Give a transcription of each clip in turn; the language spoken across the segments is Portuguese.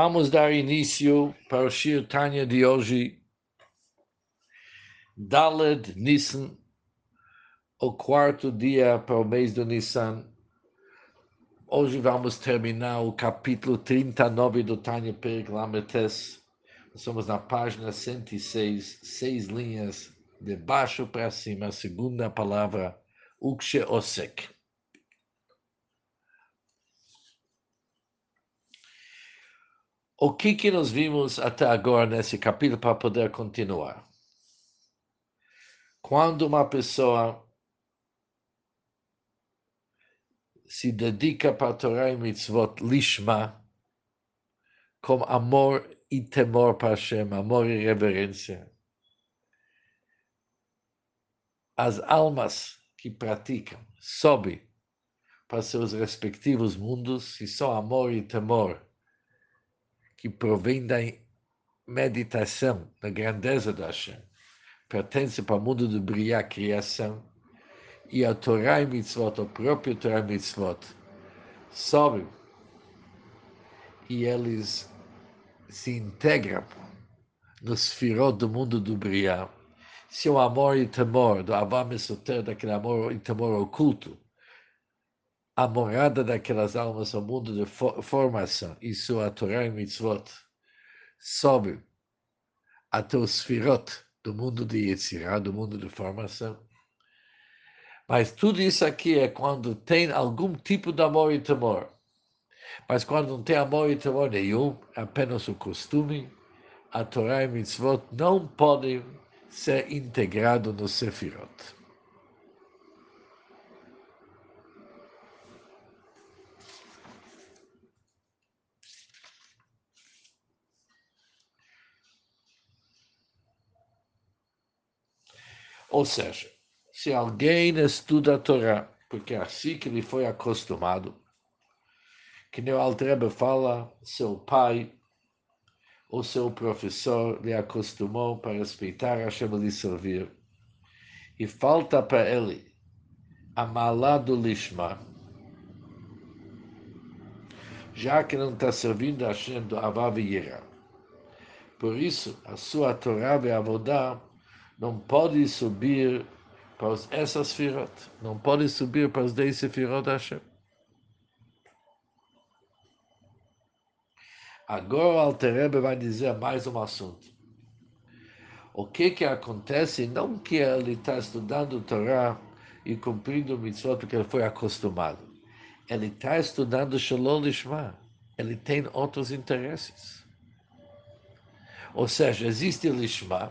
Vamos dar início para o Shir Tanya de hoje, Daled Nissan, o quarto dia para o mês do Nissan. Hoje vamos terminar o capítulo 39 do Tanya Periglametes. Estamos na página 106, seis linhas de baixo para cima, segunda palavra, Ukshe Osek. O que, que nós vimos até agora nesse capítulo para poder continuar? Quando uma pessoa se dedica para Torá e Mitzvot Lishma, com amor e temor para Hashem, amor e reverência, as almas que praticam sobem para seus respectivos mundos, e só amor e temor que provém da meditação da grandeza da Hashem, pertence para o mundo do Briá, criação, e a Torá e Mitzvot, o próprio Torá e Mitzvot, sobem e eles se integram no sfirot do mundo do Briá. Se o amor e temor do Avá Mesoter, daquele amor e temor oculto, a morada daquelas almas ao mundo de formação e sua Torá e Mitzvot sobe até os Sfirot do mundo de Yetzirah, do mundo de formação. Mas tudo isso aqui é quando tem algum tipo de amor e temor. Mas quando não tem amor e temor nenhum, é apenas o costume, a Torá e Mitzvot não podem ser integrados no Sefirot. Ou seja, se alguém estuda a Torá, porque é assim que ele foi acostumado, que nem o Altrebe fala, seu pai ou seu professor lhe acostumou para respeitar Hashem e lhe servir, e falta para ele a malá do lishma, já que não está servindo a Hashem do Avav Yira. Por isso, a sua Torá e Avodá não pode subir para essas firot, não pode subir para os dez sefirot da Hashem. Agora o Alterebe vai dizer mais um assunto. O que que acontece não que ele está estudando Torá e cumprindo mitzvot porque ele foi acostumado. Ele está estudando Shalom Lishma. Ele tem outros interesses. Ou seja, existe Lishma,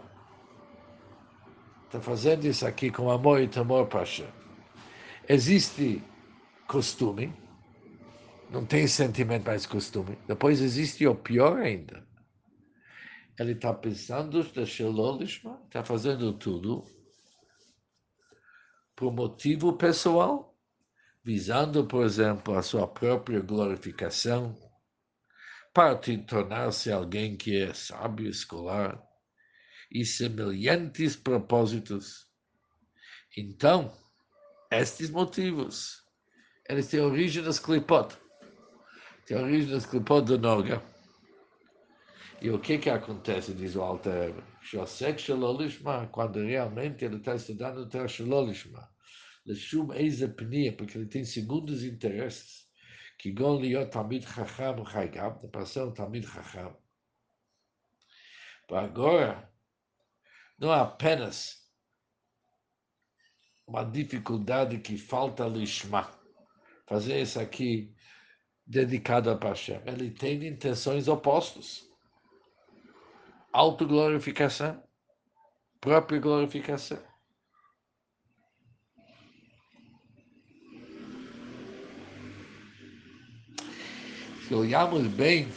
está fazendo isso aqui com amor e temor para Hashem. Existe costume, não tem sentimento mais costume. Depois existe o pior ainda. Ele está pensando está fazendo tudo por motivo pessoal, visando, por exemplo, a sua própria glorificação, para tornar-se alguém que é sábio, escolar, e semelhantes propósitos. Então, estes motivos, eles têm origem nas clipot, têm origem nas clipot do Noga. E o que que acontece, diz o Alter quando realmente ele está estudando o Ter Shalolishma. Leshum Eize Pnia, porque ele tem segundos interesses. Liot tamid chacham chaygam, para ser um tamid chacham. Agora, não é apenas uma dificuldade que falta lishma. Fazer isso aqui dedicado a Hashem. Ele tem intenções opostas. Autoglorificação, própria glorificação. Se olharmos bem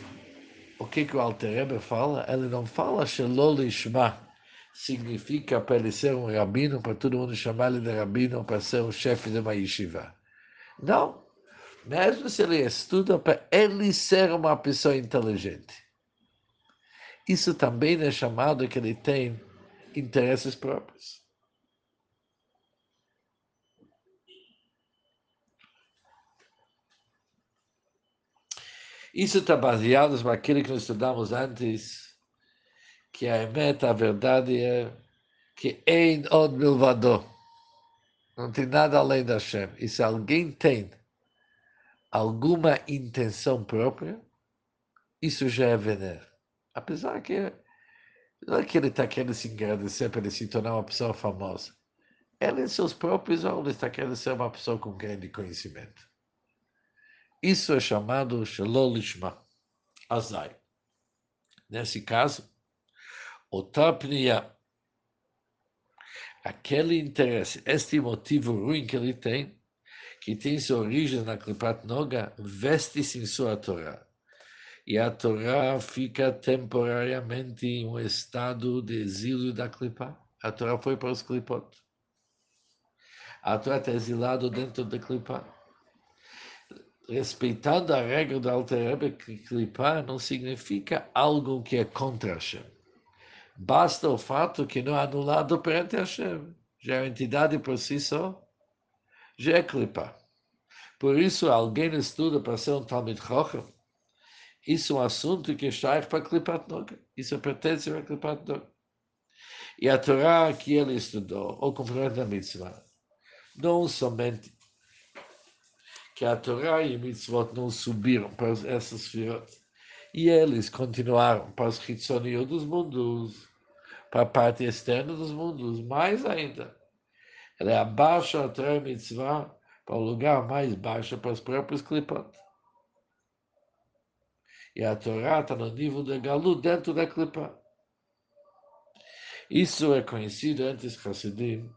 o que, que o Alter fala, ele não fala Shalom Lishma significa para ele ser um rabino, para todo mundo chamar ele de rabino, para ser um chefe de uma yeshiva. Não. Mesmo se ele estuda para ele ser uma pessoa inteligente. Isso também é chamado que ele tem interesses próprios. Isso está baseado naquilo que nós estudamos antes, que a meta, a verdade é que em od milvado. Não tem nada além da Hashem. E se alguém tem alguma intenção própria, isso já é veneno. Apesar que não é que ele está querendo se agradecer para ele se tornar uma pessoa famosa. Ele, em seus próprios olhos, está querendo ser uma pessoa com grande conhecimento. Isso é chamado Shalolishma, Azai. Nesse caso, o Tapniya, aquele interesse, este motivo ruim que ele tem, que tem sua origem na Klipat Noga, veste-se em sua Torá. E a Torá fica temporariamente em um estado de exílio da Klipa. A Torá foi para os Klipot. A Torá está exilado dentro da Klipa. Respeitando a regra do Alter Rebbe, que não significa algo que é contra Hashem. Basta o fato que não é anulado perante Hashem. Já é uma entidade por si só já é clipa. Por isso, alguém estuda para ser um Talmud Chochem. Isso é um assunto que está para Klipat Noga. Isso pertence a Klipat Noga. E a Torá que ele estudou, ou cumprimento a mitzvah, não somente que a Torá e a mitzvot não subiram para essas firot, e eles continuaram para os Hitzoniot dos mundos, para a parte externa dos mundos, mais ainda ela é a Torah Mitzvah para o lugar mais baixo, para os próprios Klipot. E a Torá está no nível de Galu dentro da Klipa. Isso é conhecido antes Hassidim,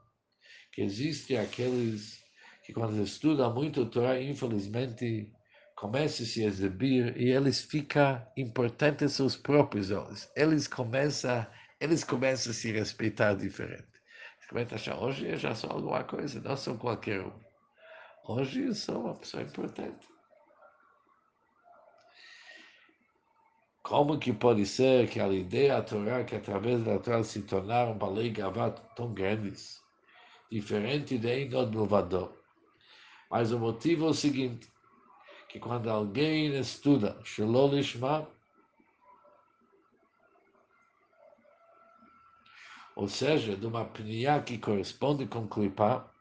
que existem aqueles que quando estudam muito a Torá, infelizmente, começam a se exibir e eles ficam importantes seus próprios olhos. Eles começam, eles começam a se respeitar diferente começa a achar, hoje eu já sou alguma coisa, não sou qualquer um. Hoje eu sou uma pessoa importante. Como que pode ser que a ideia da Torá, que através da Torá se tornaram uma lei gravata tão grandes, diferente de Enod Milvador? Mas o motivo é o seguinte, que quando alguém estuda Shalolishma, ou seja, de uma pnia que corresponde com clipar,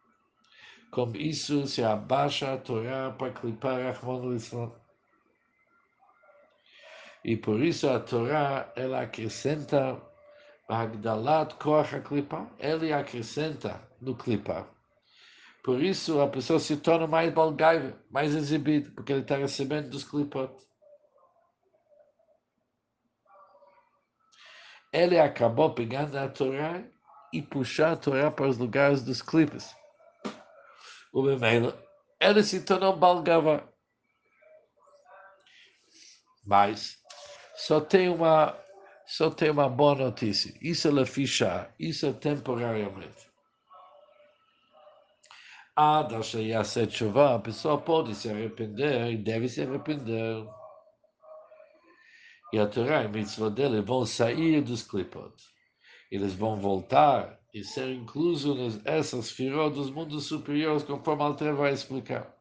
com isso se abaixa a Torá para clipar Rahman Islam. E por isso a Torá, ela acrescenta Magdalat Koach clipar, ele acrescenta no clipar. Por isso a pessoa se torna mais balgaiva, mais exibida, porque ele está recebendo dos clipot. Ele acabou pegando a Torá e puxando a Torá para os lugares dos clipes. O Bemela, ele se tornou Balgava. Mas só tem uma só tem uma boa notícia. Isso é ficha, isso é temporariamente. Ah, da Shayase Tshuva, a pessoa pode se arrepender e deve se arrepender e a Torá e a mitzvah dele vão sair dos clipot. Eles vão voltar e ser inclusos nessas firot dos mundos superiores, conforme Alter vai explicar.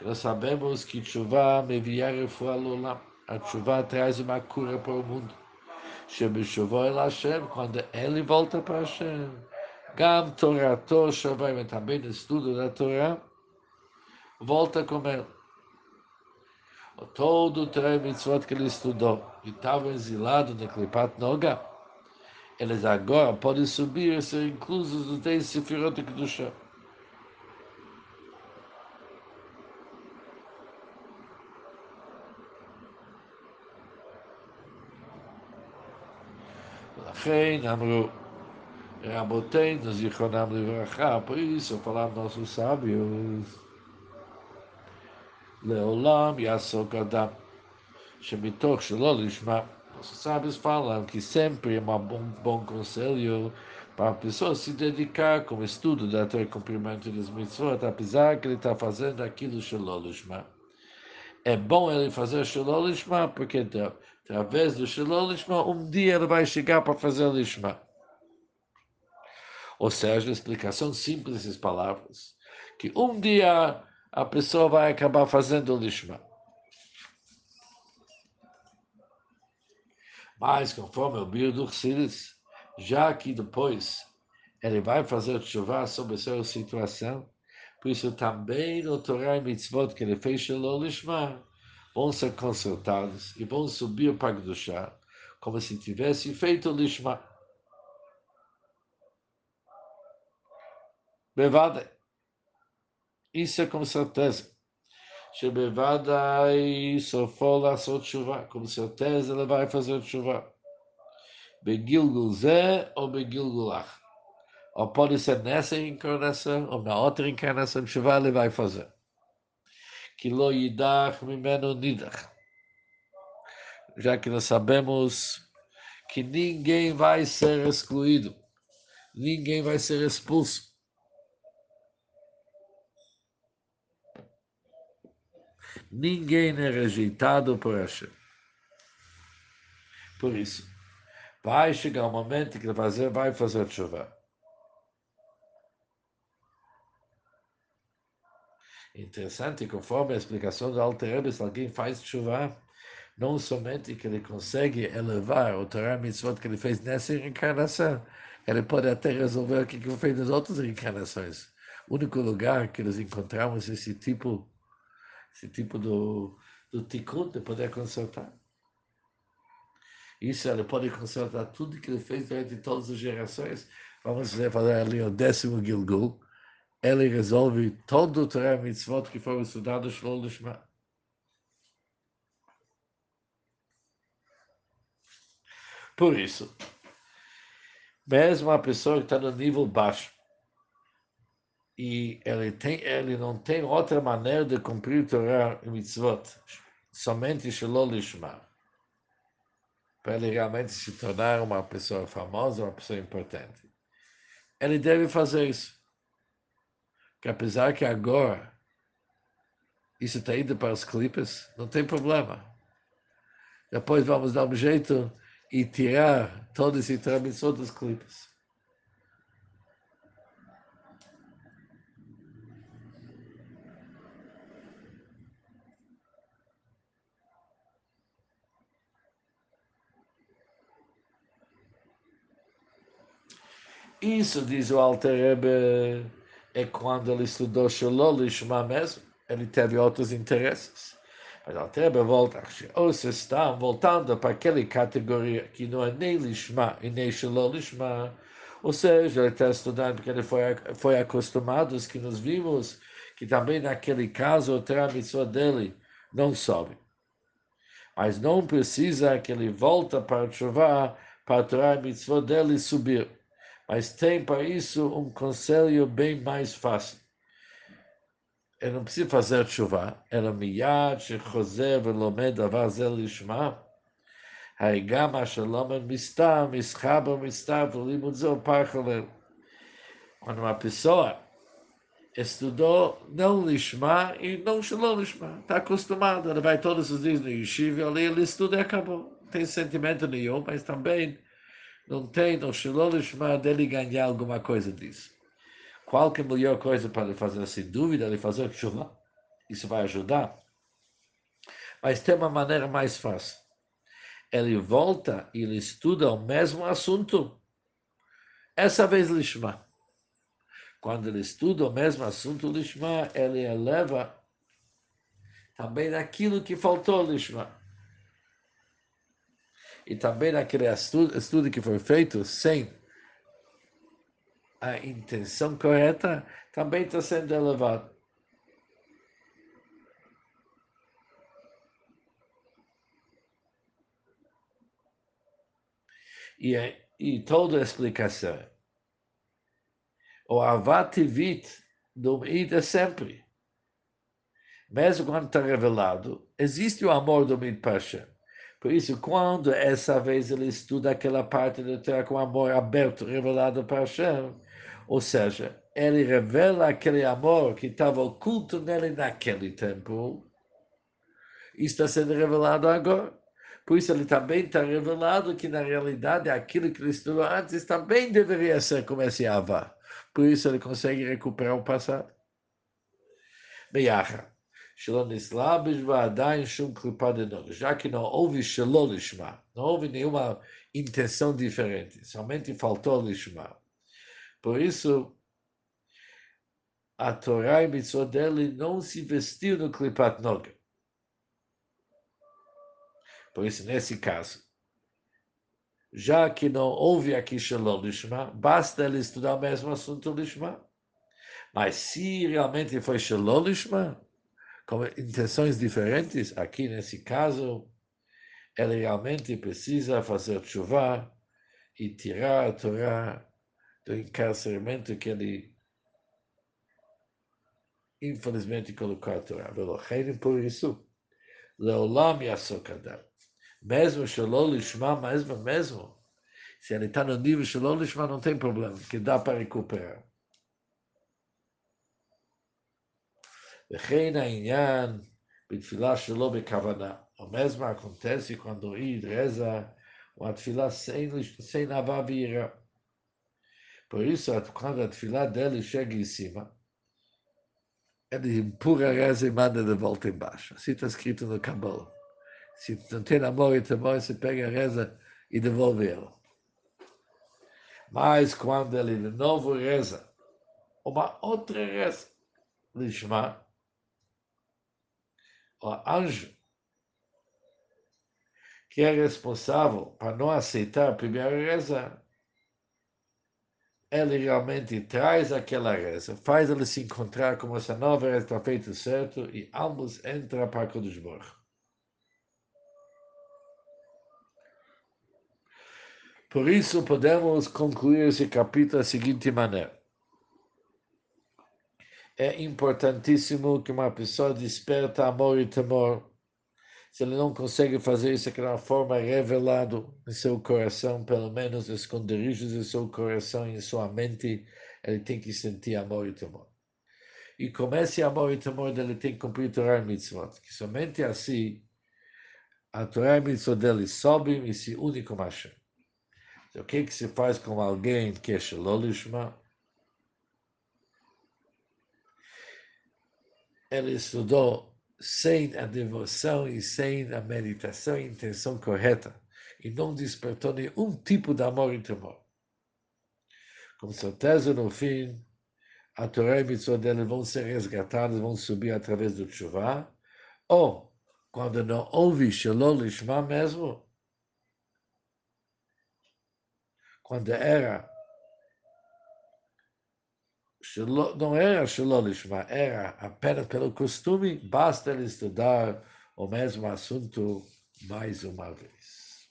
Nós sabemos que chuva me refuah lolam. A chuva traz uma cura para o mundo. Hashem, quando ele volta para Hashem. Gam Torato Shavai, também no estudo da Torá, volta com ele todo o Torah Mitzvot que ele estudou e estava exilado na Klipat Noga, eles agora podem subir e ser inclusos nos 10 Sefirot de Kedusha. לכן אמרו רבותינו, זיכרונם לברכה, por isso falaram nossos Leolam Yasokadam. Shemitok Shalolishma. Nossos sábios falam que sempre é um bom conselho para a pessoa se dedicar com o estudo da Torá e cumprimento das mitzvot, apesar que ele está fazendo aquilo Shalolishma. É bom ele fazer Shalolishma, porque através do Shalolishma, um dia ele vai chegar para fazer Lishma. Ou seja, explicação simples dessas palavras. Que um dia a pessoa vai acabar fazendo Lishma. Mas, conforme o Bíblia do Xiris, já que depois ele vai fazer chuva sobre a sua situação, por isso também no Torah e Mitzvot que ele fez Shalom Lishma vão ser consultados e vão subir para Gdushá, como se tivesse feito Lishma. Bevada. Isso é com certeza. Shebevadai sofou laçot chuva. Com certeza ele vai fazer chuva. Begilgul zé ou begilgulach. Ou pode ser nessa encarnação ou na outra encarnação chuva ele vai fazer. Que lo yidach mimeno nidach. Já que nós sabemos que ninguém vai ser excluído. Ninguém vai ser expulso. Ninguém é rejeitado por Hashem. Por isso, vai chegar o momento que ele fazer, vai fazer chuva. Interessante, conforme a explicação do Alter se alguém faz chuva, não somente que ele consegue elevar o Torah Mitzvot que ele fez nessa reencarnação, ele pode até resolver o que ele fez nas outras reencarnações. O único lugar que nós encontramos esse tipo esse tipo do, do tikkun, de poder consertar. Isso ele pode consertar tudo que ele fez durante todas as gerações. Vamos fazer ali o décimo Gilgul. Ele resolve todo o Torah Mitzvot que foram estudados no Lishma. Por isso, mesmo a pessoa que está no nível baixo, e ele, tem, ele não tem outra maneira de cumprir Torah e mitzvot, somente Shalom Lishma, para ele realmente se tornar uma pessoa famosa, uma pessoa importante. Ele deve fazer isso. Que apesar que agora isso está indo para os clipes, não tem problema. Depois vamos dar um jeito e tirar todo esse transmissão dos clipes. Isso, diz o Alter Rebbe, é quando ele estudou Shalom Lishma mesmo, ele teve outros interesses. Mas o Alter Rebbe volta, ou se está voltando para aquela categoria que não é nem Lishma e nem Shalom Lishma, ou seja, ele está estudando porque ele foi, foi acostumado, os que nos vimos, que também naquele caso o trâmite dele não sobe. Mas não precisa que ele volte para chuvar para o trâmite dele subir. Mas tem para isso um conselho bem mais fácil. Ela não precisa fazer chuva. Ela miyad shechozer velomed avazel lishma. Haigam ashalomen mista. mischaber mistav, limudzel parchalel. Quando uma pessoa estudou não lishma e não shalom lishma, está acostumado ela vai todos os dias no yeshiva, ali ele estuda e acabou. Não tem sentimento nenhum, mas também não tem no Shalom Lishma dele ganhar alguma coisa disso. Qual que é a melhor coisa para ele fazer? Sem dúvida, ele fazer chuva. Isso vai ajudar. Mas tem uma maneira mais fácil. Ele volta e ele estuda o mesmo assunto. Essa vez Lishma. Quando ele estuda o mesmo assunto Lishma, ele eleva também aquilo que faltou Lishma e também naquele estudo, estudo que foi feito sem a intenção correta, também está sendo elevado. E, e toda a explicação. O avativit do Mid é sempre. Mesmo quando está revelado, existe o amor do Mid Pasha. Por isso, quando essa vez ele estuda aquela parte do Torá com amor aberto, revelado para Hashem, ou seja, ele revela aquele amor que estava oculto nele naquele tempo, e está sendo revelado agora. Por isso, ele também está revelado que, na realidade, aquilo que ele estudou antes também deveria ser como esse Ava. Por isso, ele consegue recuperar o passado. Beyacha. Já que não houve Shelolishma, não houve nenhuma intenção diferente, somente faltou Lishma. Por isso, a Torá e Mitzvot dele não se vestiu no Klipat Noga. Por isso, nesse caso, já que não houve aqui Shalom Lishma, basta ele estudar o mesmo assunto Lishma. Mas se realmente foi Shalom Lishma, com intenções diferentes, aqui nesse caso, ele realmente precisa fazer chuva e tirar a Torá do encarceramento que ele infelizmente colocou a Torá. Por isso, Leolam Yasokadam. Mesmo Shalom Lishma, mesmo, mesmo, se ele está no nível Shalom Lishma, não tem problema, que dá para recuperar. O mesmo acontece quando ir reza uma tefilá sem, sem avá vira. Por isso, quando a tefilá dele chega em cima, ele empurra a reza e manda de volta embaixo. Assim está escrito no Kabbalah. Se não tem amor e temor, você pega a reza e devolve ela. Mas quando ele de novo reza, uma outra reza, Lishma, o anjo, que é responsável para não aceitar a primeira reza, ele realmente traz aquela reza, faz ele se encontrar como essa nova reza está feita certo e ambos entram para Kodesh Baruch. Por isso, podemos concluir esse capítulo da seguinte maneira. É importantíssimo que uma pessoa desperta amor e temor. Se ele não consegue fazer isso de uma forma revelada em seu coração, pelo menos esconderijos em seu coração e em sua mente, ele tem que sentir amor e temor. E com esse amor e temor dele tem que cumprir Torah e Mitzvot, que somente assim a Torah e Mitzvot dele sobem e se unem com Hashem. O que, que se faz com alguém que é Shalolishma? Ele estudou sem a devoção e sem a meditação e intenção correta, e não despertou nenhum tipo de amor e temor. Com certeza, no fim, a Torá e Mitzvot dele vão ser resgatadas, vão subir através do Tshuva, ou, quando não houve Shalom Lishma mesmo, quando era não era Shalolishma, era apenas pelo costume, basta ele estudar o mesmo assunto mais uma vez.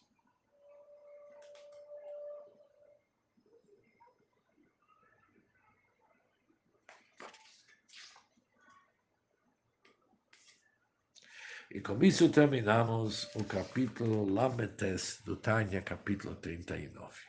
E com isso terminamos o capítulo Lametes do Tânia, capítulo 39.